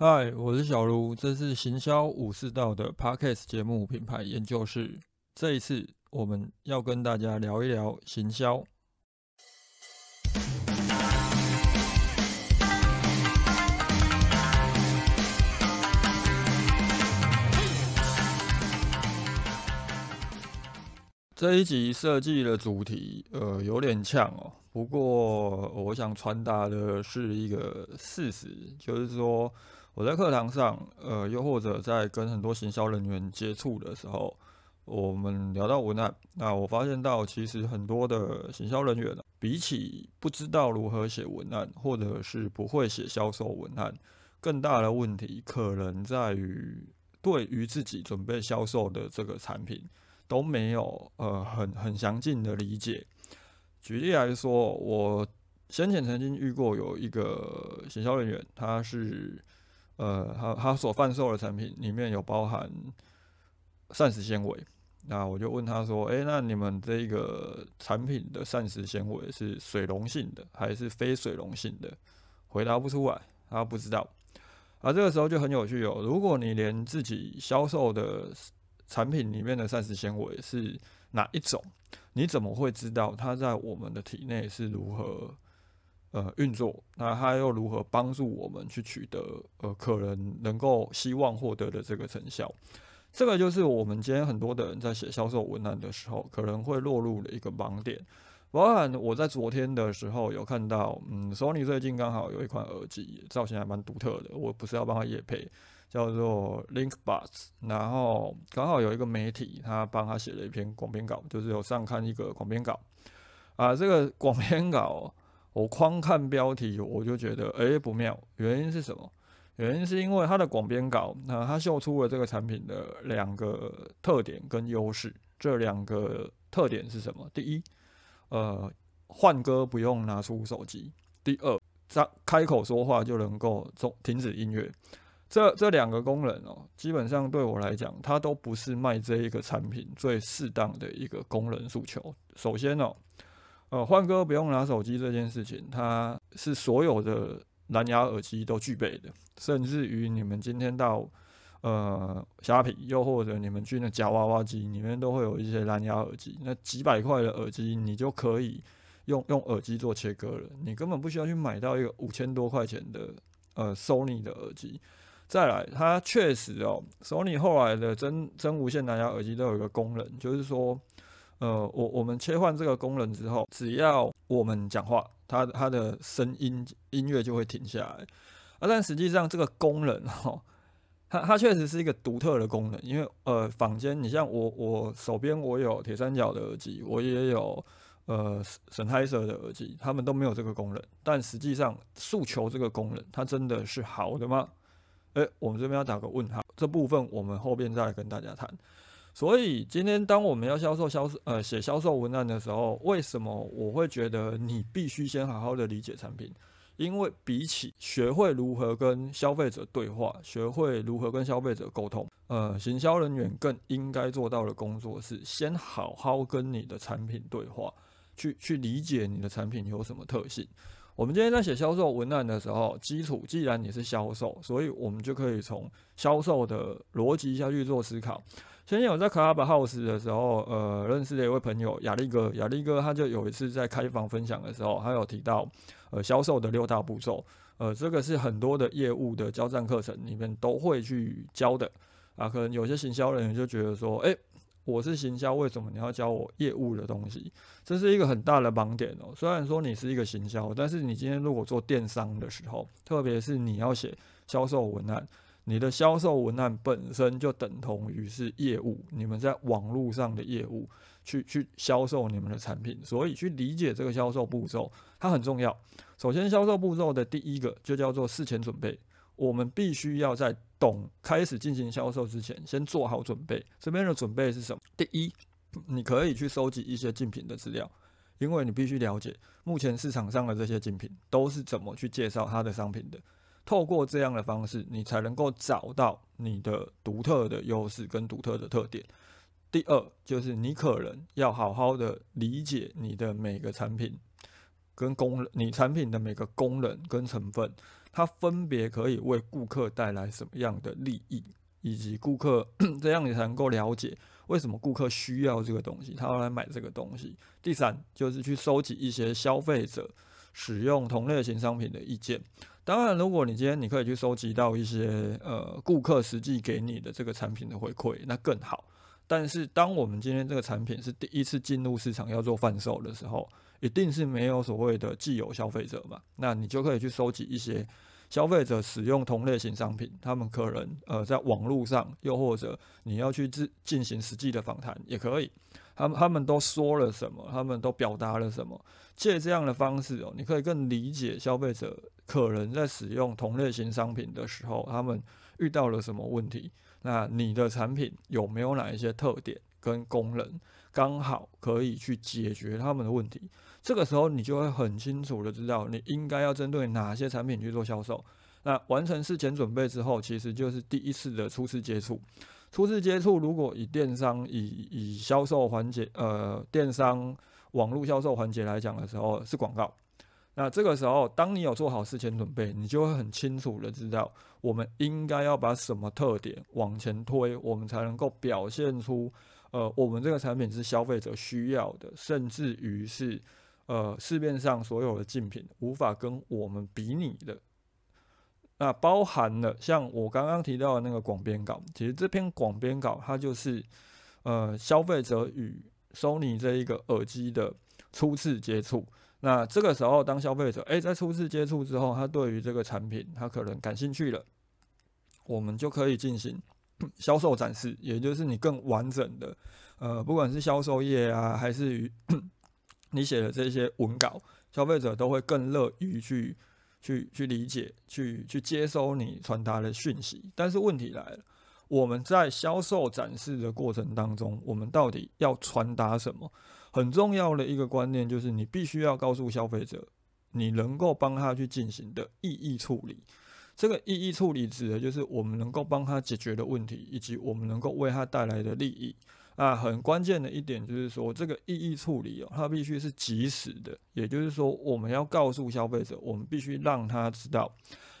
嗨，我是小卢，这是行销武士道的 Podcast 节目品牌研究室。这一次我们要跟大家聊一聊行销。这一集设计的主题，呃，有点呛哦。不过，我想传达的是一个事实，就是说，我在课堂上，呃，又或者在跟很多行销人员接触的时候，我们聊到文案，那我发现到，其实很多的行销人员，比起不知道如何写文案，或者是不会写销售文案，更大的问题可能在于对于自己准备销售的这个产品。都没有呃很很详尽的理解。举例来说，我先前曾经遇过有一个行销人员，他是呃他他所贩售的产品里面有包含膳食纤维，那我就问他说：“诶，那你们这个产品的膳食纤维是水溶性的还是非水溶性的？”回答不出来，他不知道。啊，这个时候就很有趣哦。如果你连自己销售的产品里面的膳食纤维是哪一种？你怎么会知道它在我们的体内是如何呃运作？那它又如何帮助我们去取得呃可能能够希望获得的这个成效？这个就是我们今天很多的人在写销售文案的时候可能会落入的一个盲点。包含我在昨天的时候有看到，嗯，Sony 最近刚好有一款耳机，造型还蛮独特的。我不是要帮他夜配。叫做 LinkBuds，然后刚好有一个媒体，他帮他写了一篇广编稿，就是有上看一个广编稿啊。这个广编稿，我光看标题我就觉得哎不妙，原因是什么？原因是因为它的广编稿，那它秀出了这个产品的两个特点跟优势。这两个特点是什么？第一，呃，换歌不用拿出手机；第二，张开口说话就能够中停止音乐。这这两个功能哦，基本上对我来讲，它都不是卖这一个产品最适当的一个功能诉求。首先哦，呃，换歌不用拿手机这件事情，它是所有的蓝牙耳机都具备的，甚至于你们今天到呃虾皮，又或者你们去那夹娃娃机里面，都会有一些蓝牙耳机。那几百块的耳机，你就可以用用耳机做切割了，你根本不需要去买到一个五千多块钱的呃 Sony 的耳机。再来，它确实哦，索尼后来的真真无线蓝牙耳机都有一个功能，就是说，呃，我我们切换这个功能之后，只要我们讲话，它它的声音音乐就会停下来。啊，但实际上这个功能哈，它它确实是一个独特的功能，因为呃，坊间你像我我手边我有铁三角的耳机，我也有呃神泰色的耳机，他们都没有这个功能。但实际上诉求这个功能，它真的是好的吗？诶，我们这边要打个问号，这部分我们后边再来跟大家谈。所以今天当我们要销售销售呃写销售文案的时候，为什么我会觉得你必须先好好的理解产品？因为比起学会如何跟消费者对话，学会如何跟消费者沟通，呃，行销人员更应该做到的工作是先好好跟你的产品对话，去去理解你的产品有什么特性。我们今天在写销售文案的时候，基础既然你是销售，所以我们就可以从销售的逻辑下去做思考。前天我在 Clubhouse 的时候，呃，认识了一位朋友雅力哥，雅力哥他就有一次在开房分享的时候，他有提到，呃，销售的六大步骤，呃，这个是很多的业务的交战课程里面都会去教的，啊，可能有些行销人员就觉得说，哎。我是行销，为什么你要教我业务的东西？这是一个很大的盲点哦。虽然说你是一个行销，但是你今天如果做电商的时候，特别是你要写销售文案，你的销售文案本身就等同于是业务，你们在网络上的业务去去销售你们的产品，所以去理解这个销售步骤，它很重要。首先，销售步骤的第一个就叫做事前准备。我们必须要在懂开始进行销售之前，先做好准备。这边的准备是什么？第一，你可以去收集一些竞品的资料，因为你必须了解目前市场上的这些竞品都是怎么去介绍它的商品的。透过这样的方式，你才能够找到你的独特的优势跟独特的特点。第二，就是你可能要好好的理解你的每个产品。跟功能，你产品的每个功能跟成分，它分别可以为顾客带来什么样的利益，以及顾客 这样你才能够了解为什么顾客需要这个东西，他要来买这个东西。第三就是去收集一些消费者使用同类型商品的意见。当然，如果你今天你可以去收集到一些呃顾客实际给你的这个产品的回馈，那更好。但是，当我们今天这个产品是第一次进入市场要做贩售的时候，一定是没有所谓的既有消费者嘛？那你就可以去收集一些消费者使用同类型商品，他们可能呃在网络上，又或者你要去自进行实际的访谈也可以。他们他们都说了什么？他们都表达了什么？借这样的方式哦，你可以更理解消费者可能在使用同类型商品的时候，他们遇到了什么问题。那你的产品有没有哪一些特点跟功能，刚好可以去解决他们的问题？这个时候你就会很清楚的知道，你应该要针对哪些产品去做销售。那完成事前准备之后，其实就是第一次的初次接触。初次接触，如果以电商以以销售环节，呃，电商网络销售环节来讲的时候，是广告。那这个时候，当你有做好事前准备，你就会很清楚的知道，我们应该要把什么特点往前推，我们才能够表现出，呃，我们这个产品是消费者需要的，甚至于是，呃，市面上所有的竞品无法跟我们比拟的。那包含了像我刚刚提到的那个广编稿，其实这篇广编稿它就是，呃，消费者与 Sony 这一个耳机的初次接触。那这个时候，当消费者诶在初次接触之后，他对于这个产品他可能感兴趣了，我们就可以进行 销售展示，也就是你更完整的，呃，不管是销售页啊，还是于 你写的这些文稿，消费者都会更乐于去去去理解，去去接收你传达的讯息。但是问题来了，我们在销售展示的过程当中，我们到底要传达什么？很重要的一个观念就是，你必须要告诉消费者，你能够帮他去进行的意义处理。这个意义处理指的就是我们能够帮他解决的问题，以及我们能够为他带来的利益。啊，很关键的一点就是说，这个意义处理哦，它必须是及时的，也就是说，我们要告诉消费者，我们必须让他知道。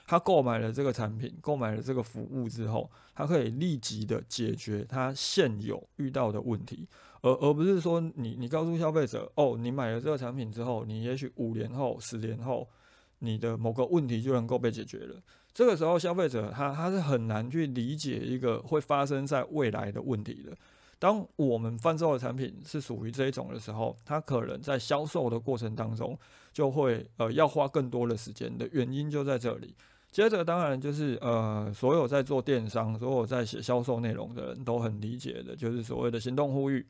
他购买了这个产品，购买了这个服务之后，他可以立即的解决他现有遇到的问题，而而不是说你你告诉消费者，哦，你买了这个产品之后，你也许五年后、十年后，你的某个问题就能够被解决了。这个时候，消费者他他是很难去理解一个会发生在未来的问题的。当我们贩售的产品是属于这一种的时候，他可能在销售的过程当中就会呃要花更多的时间的原因就在这里。接着，当然就是呃，所有在做电商、所有在写销售内容的人都很理解的，就是所谓的行动呼吁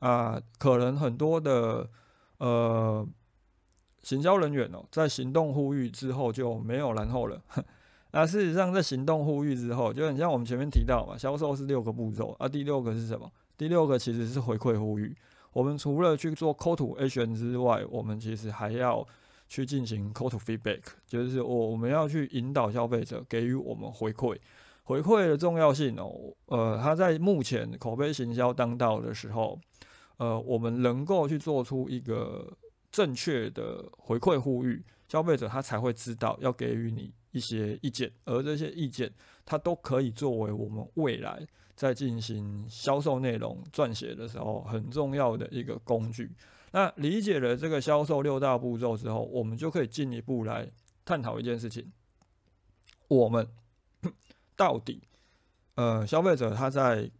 啊。可能很多的呃行销人员哦，在行动呼吁之后就没有然后了。那事实上，在行动呼吁之后，就很像我们前面提到嘛，销售是六个步骤啊，第六个是什么？第六个其实是回馈呼吁。我们除了去做 call to action 之外，我们其实还要。去进行 call to feedback，就是我我们要去引导消费者给予我们回馈，回馈的重要性哦，呃，他在目前口碑行销当道的时候，呃，我们能够去做出一个正确的回馈呼吁，消费者他才会知道要给予你一些意见，而这些意见，它都可以作为我们未来在进行销售内容撰写的时候很重要的一个工具。那理解了这个销售六大步骤之后，我们就可以进一步来探讨一件事情：我们 到底，呃，消费者他在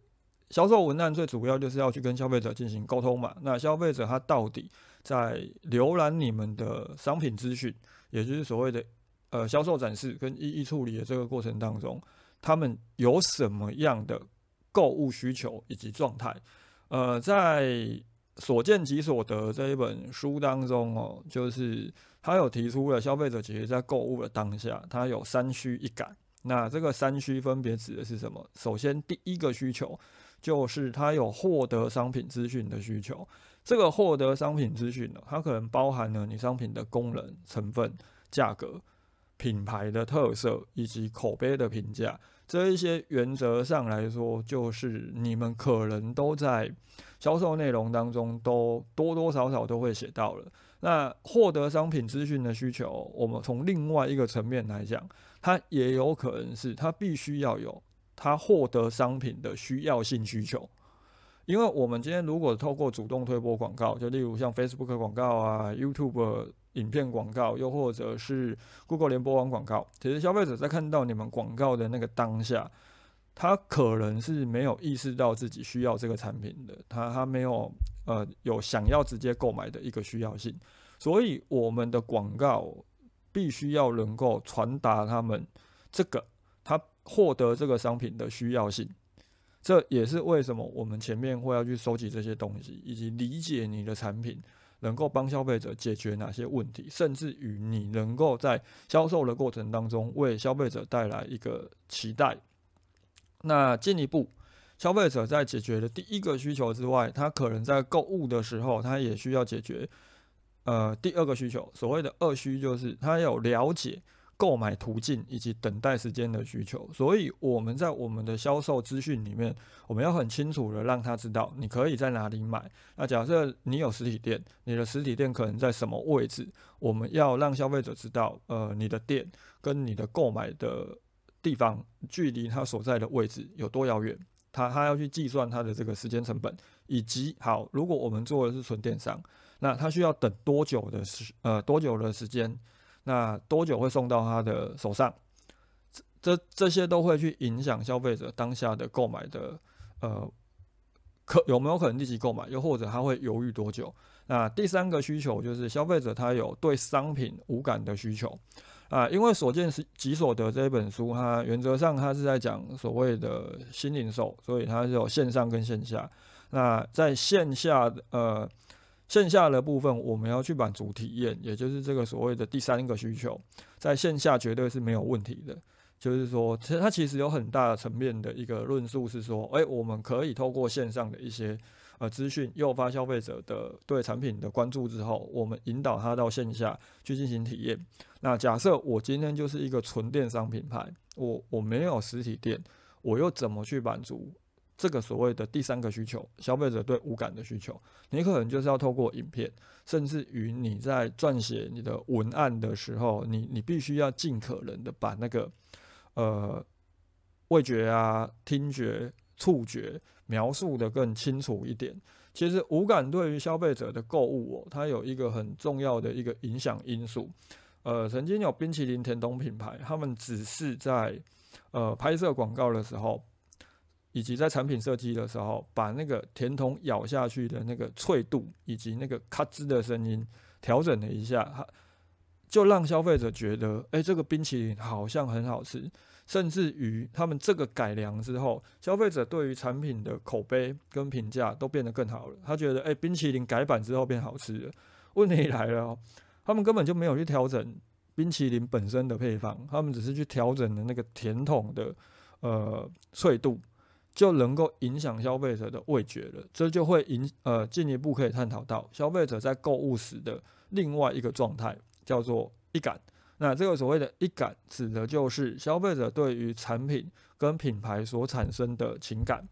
销售文案最主要就是要去跟消费者进行沟通嘛？那消费者他到底在浏览你们的商品资讯，也就是所谓的呃销售展示跟一一处理的这个过程当中，他们有什么样的购物需求以及状态？呃，在所见即所得这一本书当中哦，就是他有提出了消费者其实在购物的当下，他有三需一感。那这个三需分别指的是什么？首先，第一个需求就是他有获得商品资讯的需求。这个获得商品资讯呢，它可能包含了你商品的功能、成分、价格、品牌的特色以及口碑的评价。这一些原则上来说，就是你们可能都在销售内容当中都多多少少都会写到了。那获得商品资讯的需求，我们从另外一个层面来讲，它也有可能是它必须要有它获得商品的需要性需求。因为我们今天如果透过主动推播广告，就例如像 Facebook 广告啊、YouTube 影片广告，又或者是 Google 联播网广告，其实消费者在看到你们广告的那个当下，他可能是没有意识到自己需要这个产品的，他他没有呃有想要直接购买的一个需要性，所以我们的广告必须要能够传达他们这个他获得这个商品的需要性。这也是为什么我们前面会要去收集这些东西，以及理解你的产品能够帮消费者解决哪些问题，甚至于你能够在销售的过程当中为消费者带来一个期待。那进一步，消费者在解决了第一个需求之外，他可能在购物的时候，他也需要解决呃第二个需求。所谓的二需，就是他有了解。购买途径以及等待时间的需求，所以我们在我们的销售资讯里面，我们要很清楚的让他知道你可以在哪里买。那假设你有实体店，你的实体店可能在什么位置？我们要让消费者知道，呃，你的店跟你的购买的地方距离他所在的位置有多遥远，他他要去计算他的这个时间成本，以及好，如果我们做的是纯电商，那他需要等多久的时呃多久的时间？那多久会送到他的手上？这这些都会去影响消费者当下的购买的呃，可有没有可能立即购买？又或者他会犹豫多久？那第三个需求就是消费者他有对商品无感的需求啊，因为所见是即所得这一本书，它原则上它是在讲所谓的新零售，所以它是有线上跟线下。那在线下呃。线下的部分，我们要去满足体验，也就是这个所谓的第三个需求，在线下绝对是没有问题的。就是说，其实它其实有很大的层面的一个论述是说，诶，我们可以透过线上的一些呃资讯，诱发消费者的对产品的关注之后，我们引导他到线下去进行体验。那假设我今天就是一个纯电商品牌，我我没有实体店，我又怎么去满足？这个所谓的第三个需求，消费者对无感的需求，你可能就是要透过影片，甚至于你在撰写你的文案的时候，你你必须要尽可能的把那个呃味觉啊、听觉、触觉描述的更清楚一点。其实无感对于消费者的购物哦，它有一个很重要的一个影响因素。呃，曾经有冰淇淋甜筒品牌，他们只是在呃拍摄广告的时候。以及在产品设计的时候，把那个甜筒咬下去的那个脆度，以及那个咔吱的声音调整了一下，就让消费者觉得，哎，这个冰淇淋好像很好吃。甚至于他们这个改良之后，消费者对于产品的口碑跟评价都变得更好了。他觉得，哎，冰淇淋改版之后变好吃了。问题来了，他们根本就没有去调整冰淇淋本身的配方，他们只是去调整了那个甜筒的呃脆度。就能够影响消费者的味觉了，这就会影呃进一步可以探讨到消费者在购物时的另外一个状态，叫做一感。那这个所谓的一感，指的就是消费者对于产品跟品牌所产生的情感。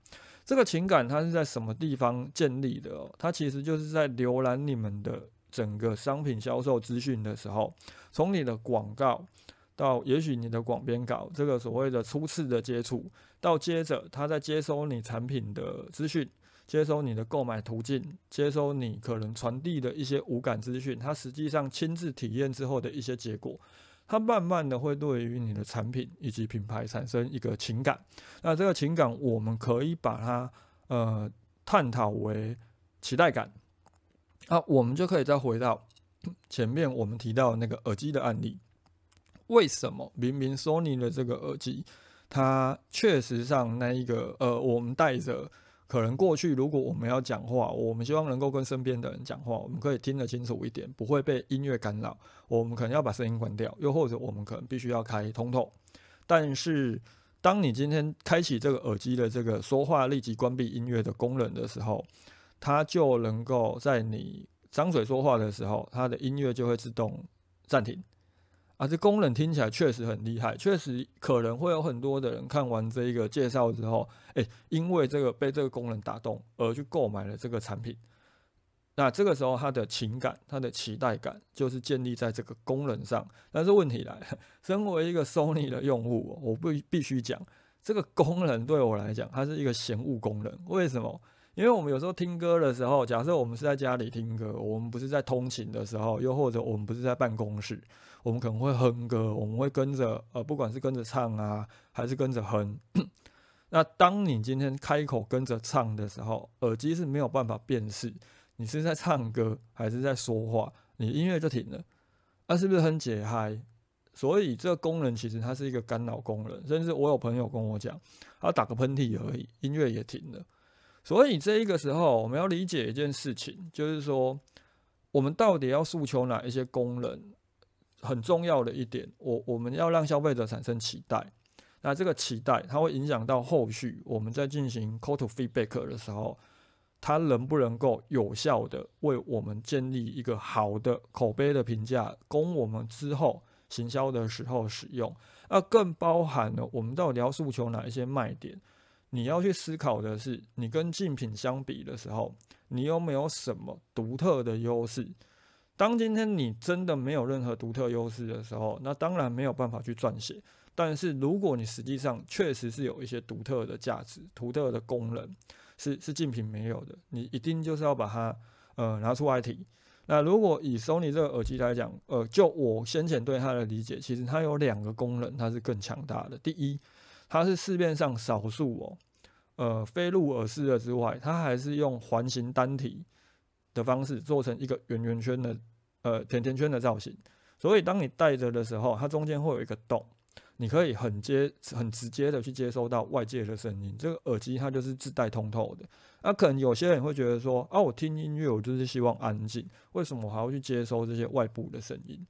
这个情感它是在什么地方建立的？它其实就是在浏览你们的整个商品销售资讯的时候，从你的广告。到也许你的广编稿，这个所谓的初次的接触，到接着他在接收你产品的资讯，接收你的购买途径，接收你可能传递的一些无感资讯，他实际上亲自体验之后的一些结果，他慢慢的会对于你的产品以及品牌产生一个情感。那这个情感，我们可以把它呃探讨为期待感。啊，我们就可以再回到前面我们提到那个耳机的案例。为什么明明 Sony 的这个耳机，它确实上那一个呃，我们戴着，可能过去如果我们要讲话，我们希望能够跟身边的人讲话，我们可以听得清楚一点，不会被音乐干扰。我们可能要把声音关掉，又或者我们可能必须要开通透。但是，当你今天开启这个耳机的这个说话立即关闭音乐的功能的时候，它就能够在你张嘴说话的时候，它的音乐就会自动暂停。啊，这功能听起来确实很厉害，确实可能会有很多的人看完这一个介绍之后，诶，因为这个被这个功能打动而去购买了这个产品。那这个时候他的情感、他的期待感就是建立在这个功能上。但是问题来了，身为一个 Sony 的用户，我不必须讲，这个功能对我来讲，它是一个嫌恶功能。为什么？因为我们有时候听歌的时候，假设我们是在家里听歌，我们不是在通勤的时候，又或者我们不是在办公室，我们可能会哼歌，我们会跟着呃，不管是跟着唱啊，还是跟着哼。那当你今天开口跟着唱的时候，耳机是没有办法辨识你是在唱歌还是在说话，你音乐就停了，那是不是很解嗨？所以这个功能其实它是一个干扰功能，甚至我有朋友跟我讲，他打个喷嚏而已，音乐也停了。所以这一个时候，我们要理解一件事情，就是说，我们到底要诉求哪一些功能？很重要的一点，我我们要让消费者产生期待。那这个期待，它会影响到后续我们在进行 call to feedback 的时候，它能不能够有效的为我们建立一个好的口碑的评价，供我们之后行销的时候使用。那更包含了我们到底要诉求哪一些卖点？你要去思考的是，你跟竞品相比的时候，你有没有什么独特的优势？当今天你真的没有任何独特优势的时候，那当然没有办法去撰写。但是如果你实际上确实是有一些独特的价值、独特的功能，是是竞品没有的，你一定就是要把它呃拿出来提。那如果以 Sony 这个耳机来讲，呃，就我先前对它的理解，其实它有两个功能，它是更强大的。第一，它是市面上少数哦，呃，非入耳式的之外，它还是用环形单体的方式做成一个圆圆圈的，呃，甜甜圈的造型。所以当你戴着的时候，它中间会有一个洞，你可以很接、很直接的去接收到外界的声音。这个耳机它就是自带通透的。那可能有些人会觉得说，啊，我听音乐我就是希望安静，为什么我还要去接收这些外部的声音？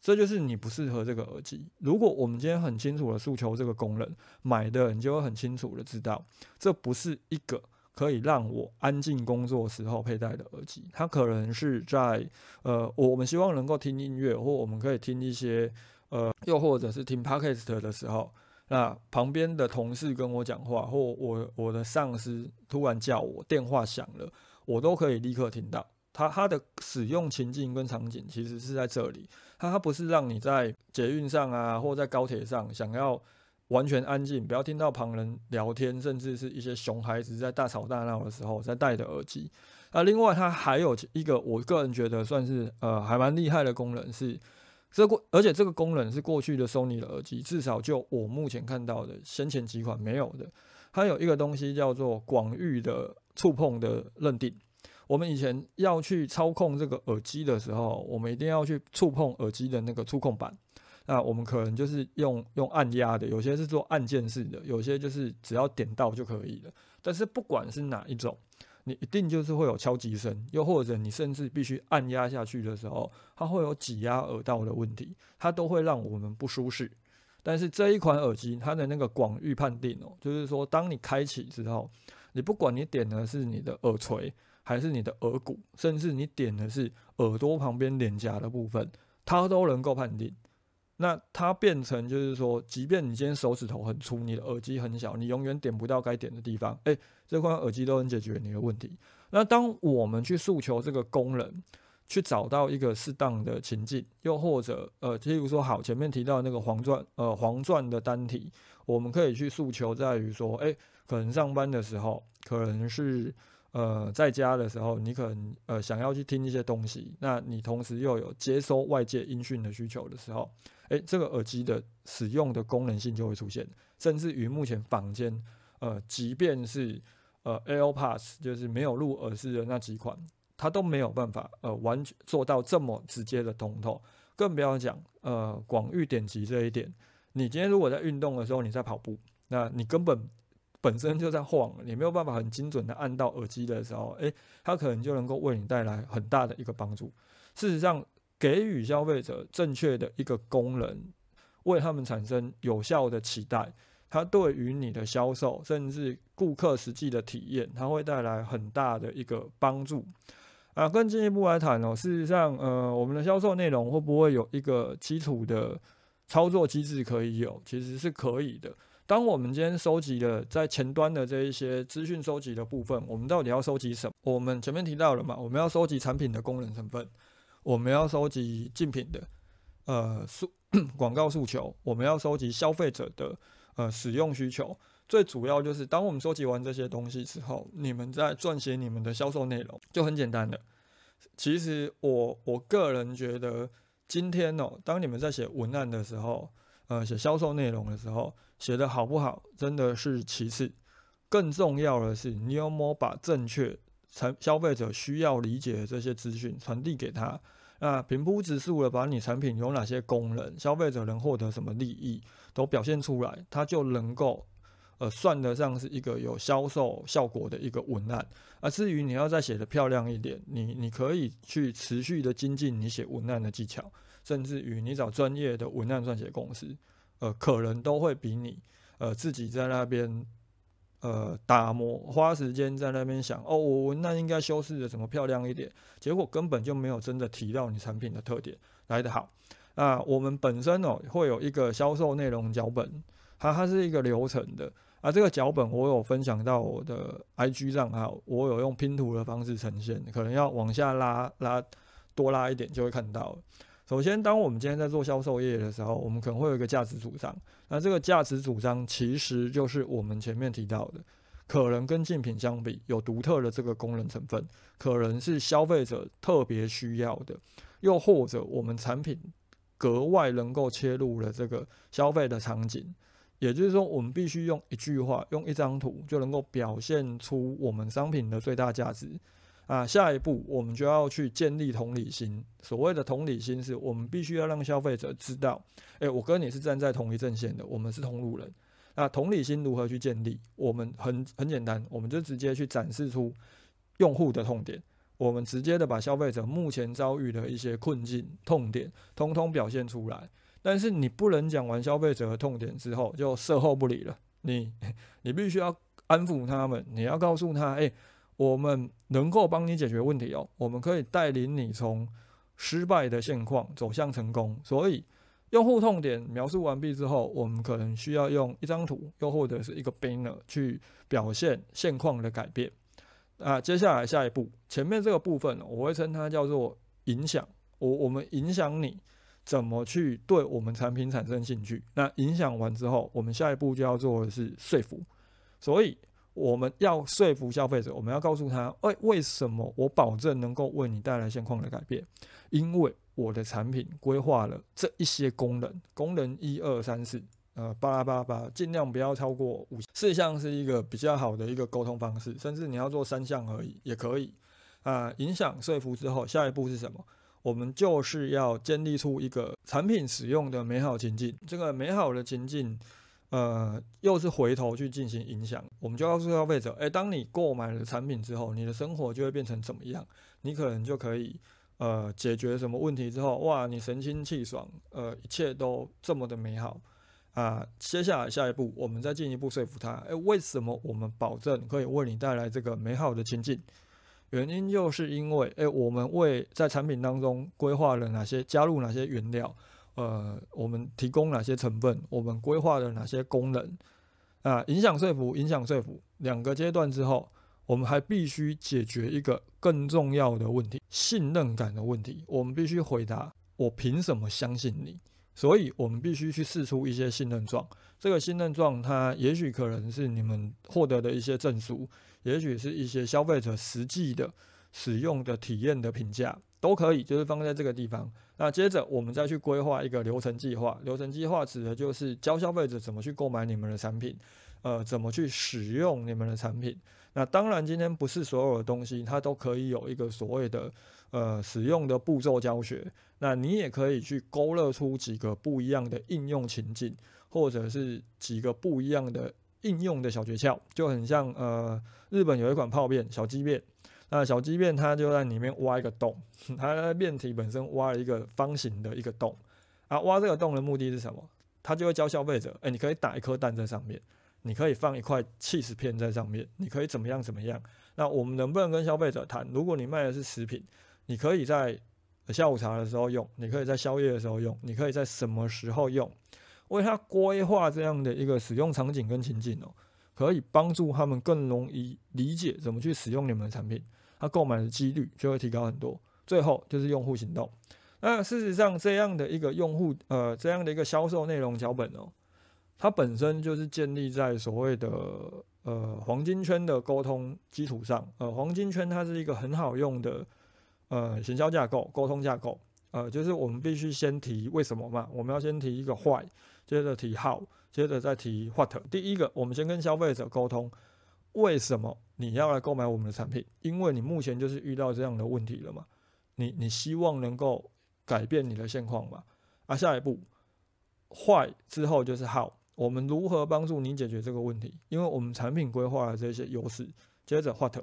这就是你不适合这个耳机。如果我们今天很清楚的诉求这个功能，买的你就会很清楚的知道，这不是一个可以让我安静工作时候佩戴的耳机。它可能是在呃，我们希望能够听音乐，或我们可以听一些呃，又或者是听 podcast 的时候，那旁边的同事跟我讲话，或我我的上司突然叫我，电话响了，我都可以立刻听到。它它的使用情境跟场景其实是在这里，它它不是让你在捷运上啊，或在高铁上想要完全安静，不要听到旁人聊天，甚至是一些熊孩子在大吵大闹的时候在戴的耳机。那另外它还有一个我个人觉得算是呃还蛮厉害的功能是，这过而且这个功能是过去的 Sony 的耳机至少就我目前看到的先前几款没有的，它有一个东西叫做广域的触碰的认定。我们以前要去操控这个耳机的时候，我们一定要去触碰耳机的那个触控板。那我们可能就是用用按压的，有些是做按键式的，有些就是只要点到就可以了。但是不管是哪一种，你一定就是会有敲击声，又或者你甚至必须按压下去的时候，它会有挤压耳道的问题，它都会让我们不舒适。但是这一款耳机，它的那个广域判定哦，就是说当你开启之后，你不管你点的是你的耳垂。还是你的耳骨，甚至你点的是耳朵旁边脸颊的部分，它都能够判定。那它变成就是说，即便你今天手指头很粗，你的耳机很小，你永远点不到该点的地方，诶，这款耳机都能解决你的问题。那当我们去诉求这个功能，去找到一个适当的情境，又或者呃，譬如说好，前面提到那个黄钻呃黄钻的单体，我们可以去诉求在于说，诶，可能上班的时候，可能是。呃，在家的时候，你可能呃想要去听一些东西，那你同时又有接收外界音讯的需求的时候，诶，这个耳机的使用的功能性就会出现，甚至于目前坊间，呃，即便是呃 AirPods，就是没有入耳式的那几款，它都没有办法呃完全做到这么直接的通透，更不要讲呃广域点击这一点。你今天如果在运动的时候，你在跑步，那你根本。本身就在晃，你没有办法很精准的按到耳机的时候，诶，它可能就能够为你带来很大的一个帮助。事实上，给予消费者正确的一个功能，为他们产生有效的期待，它对于你的销售，甚至顾客实际的体验，它会带来很大的一个帮助。啊，更进一步来谈哦，事实上，呃，我们的销售内容会不会有一个基础的操作机制可以有？其实是可以的。当我们今天收集了在前端的这一些资讯收集的部分，我们到底要收集什么？我们前面提到了嘛，我们要收集产品的功能成分，我们要收集竞品的呃诉 广告诉求，我们要收集消费者的呃使用需求。最主要就是当我们收集完这些东西之后，你们在撰写你们的销售内容就很简单了。其实我我个人觉得，今天哦，当你们在写文案的时候，呃，写销售内容的时候，写的好不好，真的是其次，更重要的是，你有没有把正确产消费者需要理解的这些资讯传递给他？那平铺直述的把你产品有哪些功能，消费者能获得什么利益，都表现出来，他就能够。呃，算得上是一个有销售效果的一个文案。而至于你要再写的漂亮一点，你你可以去持续的精进你写文案的技巧，甚至于你找专业的文案撰写公司，呃，可能都会比你呃自己在那边呃打磨，花时间在那边想哦，我文案应该修饰的怎么漂亮一点，结果根本就没有真的提到你产品的特点来得好。那我们本身哦会有一个销售内容脚本，它它是一个流程的。啊，这个脚本我有分享到我的 IG 账号，我有用拼图的方式呈现，可能要往下拉拉多拉一点就会看到。首先，当我们今天在做销售业的时候，我们可能会有一个价值主张。那这个价值主张其实就是我们前面提到的，可能跟竞品相比有独特的这个功能成分，可能是消费者特别需要的，又或者我们产品格外能够切入了这个消费的场景。也就是说，我们必须用一句话、用一张图就能够表现出我们商品的最大价值啊。下一步，我们就要去建立同理心。所谓的同理心，是我们必须要让消费者知道，诶，我跟你是站在同一阵线的，我们是同路人。那同理心如何去建立？我们很很简单，我们就直接去展示出用户的痛点，我们直接的把消费者目前遭遇的一些困境、痛点，通通表现出来。但是你不能讲完消费者的痛点之后就售后不理了，你 你必须要安抚他们，你要告诉他，哎，我们能够帮你解决问题哦，我们可以带领你从失败的现况走向成功。所以用户痛点描述完毕之后，我们可能需要用一张图，又或者是一个 banner 去表现现况的改变。啊，接下来下一步，前面这个部分我会称它叫做影响，我我们影响你。怎么去对我们产品产生兴趣？那影响完之后，我们下一步就要做的是说服。所以我们要说服消费者，我们要告诉他：，哎，为什么我保证能够为你带来现况的改变？因为我的产品规划了这一些功能，功能一二三四，呃，巴拉巴拉巴拉，尽量不要超过五四项，是一个比较好的一个沟通方式。甚至你要做三项而已也可以。啊，影响说服之后，下一步是什么？我们就是要建立出一个产品使用的美好情境，这个美好的情境，呃，又是回头去进行影响。我们就告诉消费者，诶，当你购买了产品之后，你的生活就会变成怎么样？你可能就可以，呃，解决什么问题之后，哇，你神清气爽，呃，一切都这么的美好啊。接下来下一步，我们再进一步说服他，诶，为什么我们保证可以为你带来这个美好的情境？原因就是因为，哎，我们为在产品当中规划了哪些，加入哪些原料，呃，我们提供哪些成分，我们规划了哪些功能，啊，影响说服，影响说服，两个阶段之后，我们还必须解决一个更重要的问题——信任感的问题。我们必须回答：我凭什么相信你？所以我们必须去试出一些信任状。这个信任状，它也许可能是你们获得的一些证书。也许是一些消费者实际的使用的体验的评价都可以，就是放在这个地方。那接着我们再去规划一个流程计划。流程计划指的就是教消费者怎么去购买你们的产品，呃，怎么去使用你们的产品。那当然，今天不是所有的东西它都可以有一个所谓的呃使用的步骤教学。那你也可以去勾勒出几个不一样的应用情境，或者是几个不一样的。应用的小诀窍就很像，呃，日本有一款泡面，小鸡面。那小鸡面它就在里面挖一个洞，它面体本身挖了一个方形的一个洞。啊，挖这个洞的目的是什么？它就会教消费者，哎，你可以打一颗蛋在上面，你可以放一块气死片在上面，你可以怎么样怎么样。那我们能不能跟消费者谈？如果你卖的是食品，你可以在下午茶的时候用，你可以在宵夜的时候用，你可以在什么时候用？为他规划这样的一个使用场景跟情境哦，可以帮助他们更容易理解怎么去使用你们的产品，他购买的几率就会提高很多。最后就是用户行动。那事实上，这样的一个用户呃，这样的一个销售内容脚本哦，它本身就是建立在所谓的呃黄金圈的沟通基础上。呃，黄金圈它是一个很好用的呃行销架构、沟通架构。呃，就是我们必须先提为什么嘛，我们要先提一个坏，接着提 how，接着再提 what。第一个，我们先跟消费者沟通，为什么你要来购买我们的产品？因为你目前就是遇到这样的问题了嘛，你你希望能够改变你的现况嘛？啊，下一步坏之后就是 how，我们如何帮助你解决这个问题？因为我们产品规划了这些优势，接着 what，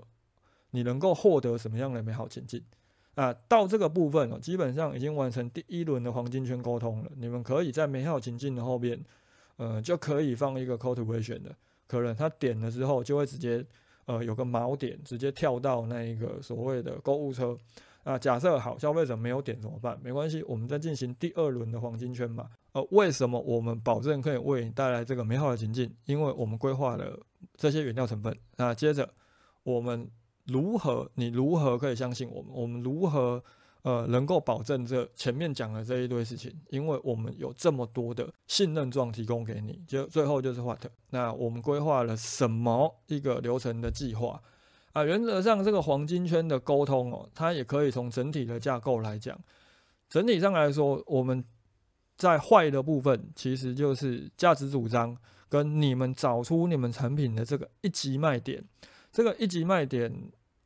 你能够获得什么样的美好前进？啊，到这个部分哦，基本上已经完成第一轮的黄金圈沟通了。你们可以在美好情境的后面，呃，就可以放一个 cultivation 的，可能他点了之后就会直接，呃，有个锚点，直接跳到那一个所谓的购物车。啊，假设好，消费者没有点怎么办？没关系，我们再进行第二轮的黄金圈嘛。呃，为什么我们保证可以为你带来这个美好的情境？因为我们规划了这些原料成分。那接着我们。如何？你如何可以相信我们？我们如何呃能够保证这前面讲的这一堆事情？因为我们有这么多的信任状提供给你，就最后就是 what？那我们规划了什么一个流程的计划啊？原则上，这个黄金圈的沟通哦，它也可以从整体的架构来讲。整体上来说，我们在坏的部分，其实就是价值主张跟你们找出你们产品的这个一级卖点。这个一级卖点，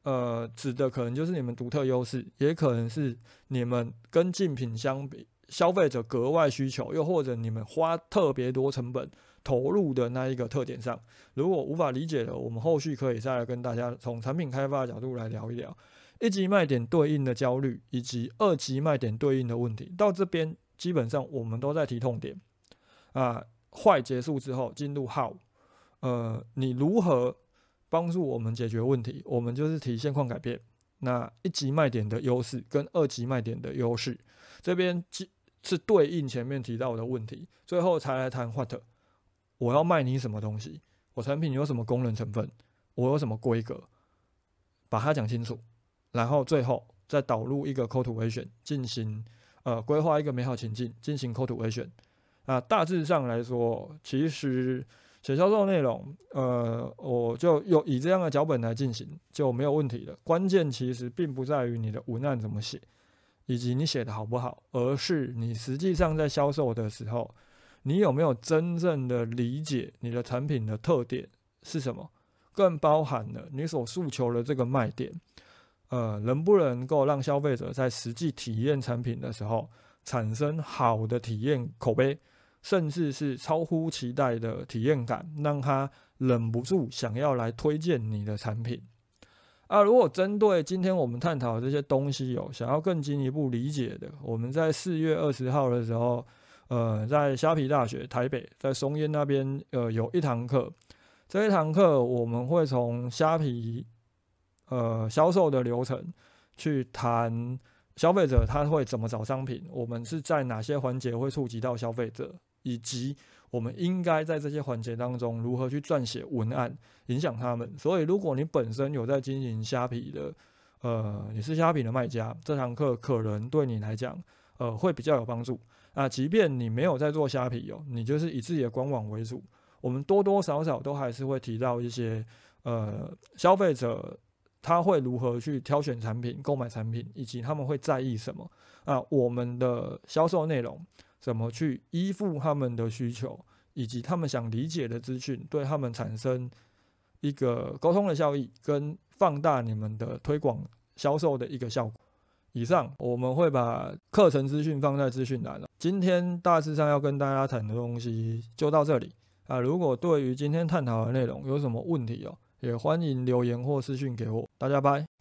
呃，指的可能就是你们独特优势，也可能是你们跟竞品相比，消费者格外需求，又或者你们花特别多成本投入的那一个特点上。如果无法理解的，我们后续可以再来跟大家从产品开发的角度来聊一聊一级卖点对应的焦虑，以及二级卖点对应的问题。到这边基本上我们都在提痛点啊，坏结束之后进入 how，呃，你如何？帮助我们解决问题，我们就是提现况改变。那一级卖点的优势跟二级卖点的优势，这边是对应前面提到的问题，最后才来谈 what。我要卖你什么东西？我产品有什么功能成分？我有什么规格？把它讲清楚，然后最后再导入一个 call to action，进行呃规划一个美好情境，进行 call to action。啊，大致上来说，其实。写销售内容，呃，我就有以这样的脚本来进行就没有问题了。关键其实并不在于你的文案怎么写，以及你写的好不好，而是你实际上在销售的时候，你有没有真正的理解你的产品的特点是什么，更包含了你所诉求的这个卖点，呃，能不能够让消费者在实际体验产品的时候产生好的体验口碑。甚至是超乎期待的体验感，让他忍不住想要来推荐你的产品。啊，如果针对今天我们探讨的这些东西有想要更进一步理解的，我们在四月二十号的时候，呃，在虾皮大学台北，在松烟那边，呃，有一堂课。这一堂课我们会从虾皮呃销售的流程去谈消费者他会怎么找商品，我们是在哪些环节会触及到消费者。以及我们应该在这些环节当中如何去撰写文案，影响他们。所以，如果你本身有在经营虾皮的，呃，你是虾皮的卖家，这堂课可能对你来讲，呃，会比较有帮助。啊，即便你没有在做虾皮哦，你就是以自己的官网为主，我们多多少少都还是会提到一些，呃，消费者他会如何去挑选产品、购买产品，以及他们会在意什么。啊，我们的销售内容。怎么去依附他们的需求，以及他们想理解的资讯，对他们产生一个沟通的效益，跟放大你们的推广销售的一个效果。以上我们会把课程资讯放在资讯栏了。今天大致上要跟大家谈的东西就到这里啊。如果对于今天探讨的内容有什么问题哦，也欢迎留言或私讯给我。大家拜。